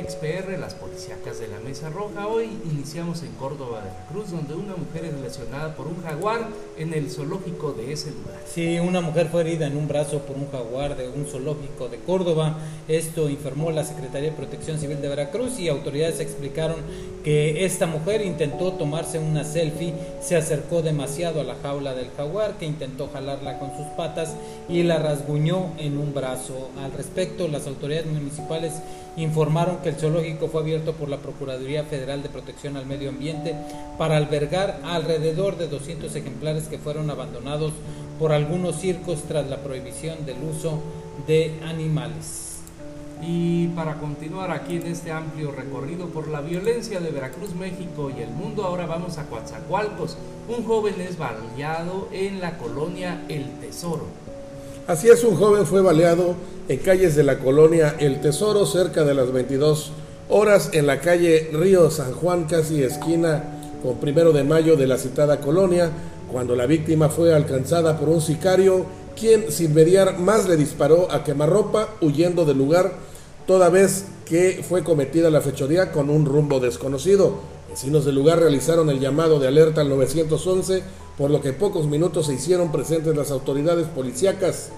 MexPR, las policíacas de la Mesa Roja. Hoy iniciamos en Córdoba, Veracruz, donde una mujer es lesionada por un jaguar en el zoológico de ese lugar. Sí, una mujer fue herida en un brazo por un jaguar de un zoológico de Córdoba. Esto informó la Secretaría de Protección Civil de Veracruz y autoridades explicaron que esta mujer intentó tomarse una selfie, se acercó demasiado a la jaula del jaguar, que intentó jalarla con sus patas y la rasguñó en un brazo. Al respecto, las autoridades municipales informaron que el zoológico fue abierto por la Procuraduría Federal de Protección al Medio Ambiente para albergar alrededor de 200 ejemplares que fueron abandonados por algunos circos tras la prohibición del uso de animales. Y para continuar aquí en este amplio recorrido por la violencia de Veracruz, México y el mundo, ahora vamos a Coatzacoalcos. Un joven es baleado en la colonia El Tesoro. Así es, un joven fue baleado en calles de la colonia El Tesoro, cerca de las 22 horas, en la calle Río San Juan, casi esquina con primero de mayo de la citada colonia, cuando la víctima fue alcanzada por un sicario, quien sin mediar más le disparó a quemarropa, huyendo del lugar, toda vez que fue cometida la fechoría con un rumbo desconocido. Vecinos del lugar realizaron el llamado de alerta al 911 por lo que pocos minutos se hicieron presentes las autoridades policíacas.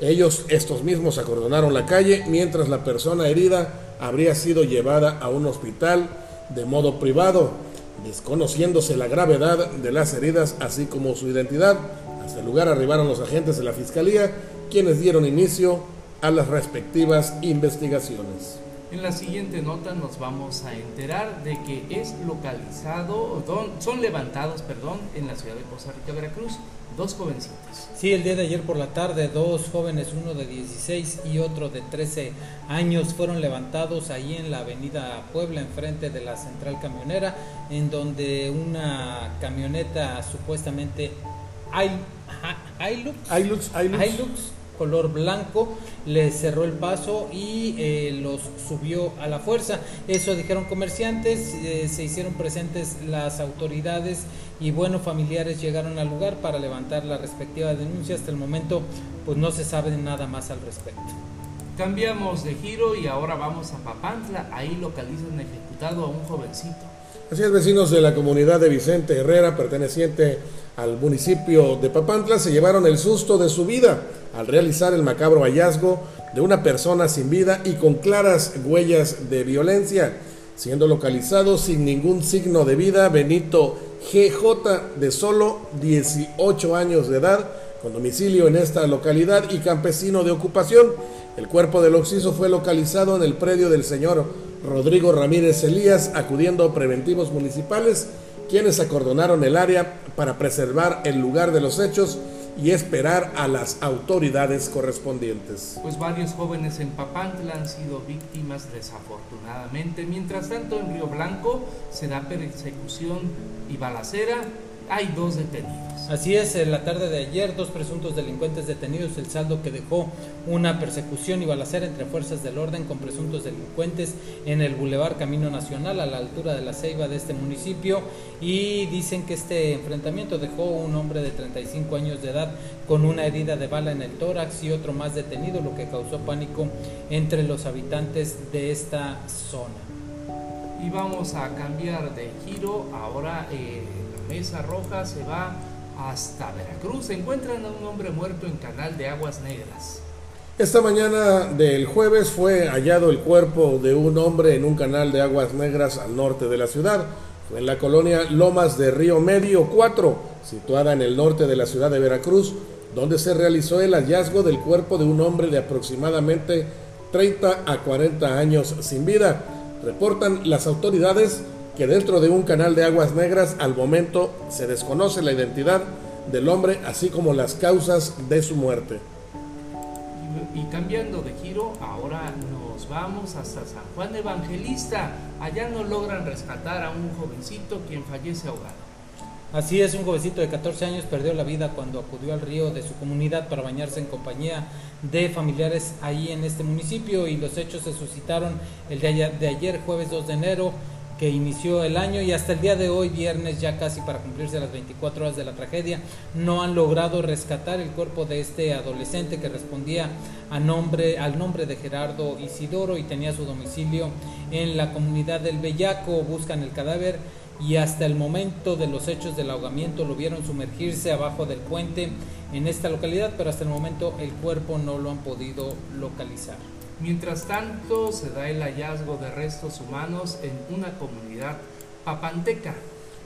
Ellos, estos mismos, acordonaron la calle mientras la persona herida habría sido llevada a un hospital de modo privado, desconociéndose la gravedad de las heridas así como su identidad. Hasta el lugar arribaron los agentes de la fiscalía, quienes dieron inicio a las respectivas investigaciones. En la siguiente nota nos vamos a enterar de que es localizado, son levantados, perdón, en la ciudad de Costa Rica, Veracruz, dos jovencitos. Sí, el día de ayer por la tarde, dos jóvenes, uno de 16 y otro de 13 años, fueron levantados ahí en la avenida Puebla, enfrente de la central camionera, en donde una camioneta supuestamente Hilux, Hilux, Hilux color blanco, le cerró el paso y eh, los subió a la fuerza. Eso dijeron comerciantes, eh, se hicieron presentes las autoridades y bueno, familiares llegaron al lugar para levantar la respectiva denuncia. Hasta el momento pues no se sabe nada más al respecto. Cambiamos de giro y ahora vamos a Papantla. Ahí localizan ejecutado a un jovencito. Así es, vecinos de la comunidad de Vicente Herrera, perteneciente al municipio de Papantla, se llevaron el susto de su vida al realizar el macabro hallazgo de una persona sin vida y con claras huellas de violencia, siendo localizado sin ningún signo de vida Benito GJ de solo 18 años de edad, con domicilio en esta localidad y campesino de ocupación. El cuerpo del occiso fue localizado en el predio del señor Rodrigo Ramírez Elías, acudiendo preventivos municipales, quienes acordonaron el área para preservar el lugar de los hechos y esperar a las autoridades correspondientes. Pues varios jóvenes en Papantla han sido víctimas desafortunadamente. Mientras tanto, en Río Blanco se da persecución y balacera hay dos detenidos. Así es, en la tarde de ayer, dos presuntos delincuentes detenidos, el saldo que dejó una persecución y balacera entre fuerzas del orden con presuntos delincuentes en el Boulevard Camino Nacional a la altura de la ceiba de este municipio y dicen que este enfrentamiento dejó un hombre de 35 años de edad con una herida de bala en el tórax y otro más detenido, lo que causó pánico entre los habitantes de esta zona. Y vamos a cambiar de giro ahora. Eh, Mesa Roja se va hasta Veracruz. Encuentran a un hombre muerto en Canal de Aguas Negras. Esta mañana del jueves fue hallado el cuerpo de un hombre en un canal de aguas negras al norte de la ciudad. Fue en la colonia Lomas de Río Medio 4, situada en el norte de la ciudad de Veracruz, donde se realizó el hallazgo del cuerpo de un hombre de aproximadamente 30 a 40 años sin vida. Reportan las autoridades que dentro de un canal de aguas negras al momento se desconoce la identidad del hombre así como las causas de su muerte. Y, cambiando de giro, ahora nos vamos hasta San Juan Evangelista. Allá no logran rescatar a un jovencito quien fallece ahogado. Así es, un jovencito de 14 años perdió la vida cuando acudió al río de su comunidad para bañarse en compañía de familiares ahí en este municipio y los hechos se suscitaron el de ayer, de ayer jueves 2 de enero que inició el año y hasta el día de hoy, viernes, ya casi para cumplirse las 24 horas de la tragedia, no han logrado rescatar el cuerpo de este adolescente que respondía a nombre, al nombre de Gerardo Isidoro y tenía su domicilio en la comunidad del Bellaco. Buscan el cadáver y hasta el momento de los hechos del ahogamiento lo vieron sumergirse abajo del puente en esta localidad, pero hasta el momento el cuerpo no lo han podido localizar. Mientras tanto, se da el hallazgo de restos humanos en una comunidad papanteca.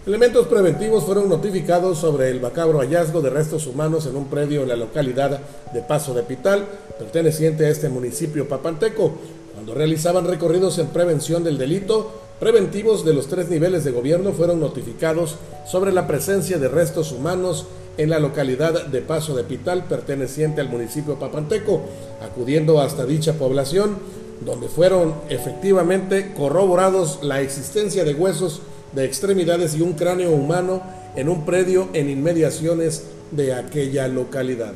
Elementos preventivos fueron notificados sobre el macabro hallazgo de restos humanos en un predio en la localidad de Paso de Pital, perteneciente a este municipio papanteco. Cuando realizaban recorridos en prevención del delito, preventivos de los tres niveles de gobierno fueron notificados sobre la presencia de restos humanos en la localidad de Paso de Pital, perteneciente al municipio Papanteco, acudiendo hasta dicha población, donde fueron efectivamente corroborados la existencia de huesos de extremidades y un cráneo humano en un predio en inmediaciones de aquella localidad.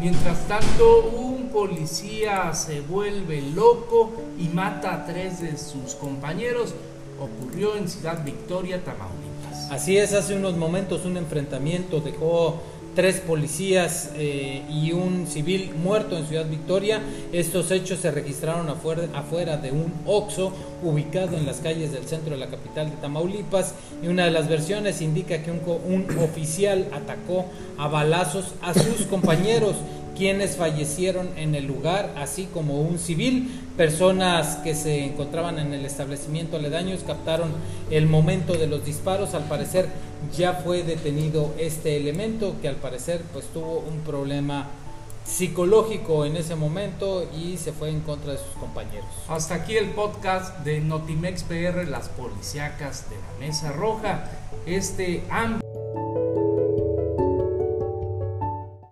Mientras tanto, un policía se vuelve loco y mata a tres de sus compañeros. Ocurrió en Ciudad Victoria, Tamaulipas. Así es, hace unos momentos un enfrentamiento dejó tres policías eh, y un civil muerto en Ciudad Victoria. Estos hechos se registraron afuera, de un OXO ubicado en las calles del centro de la capital de Tamaulipas y una de las versiones indica que un, un oficial atacó a balazos a sus compañeros quienes fallecieron en el lugar, así como un civil. Personas que se encontraban en el establecimiento aledaños captaron el momento de los disparos. Al parecer ya fue detenido este elemento que al parecer pues tuvo un problema psicológico en ese momento y se fue en contra de sus compañeros. Hasta aquí el podcast de Notimex PR, las policíacas de la Mesa Roja. Este ámbito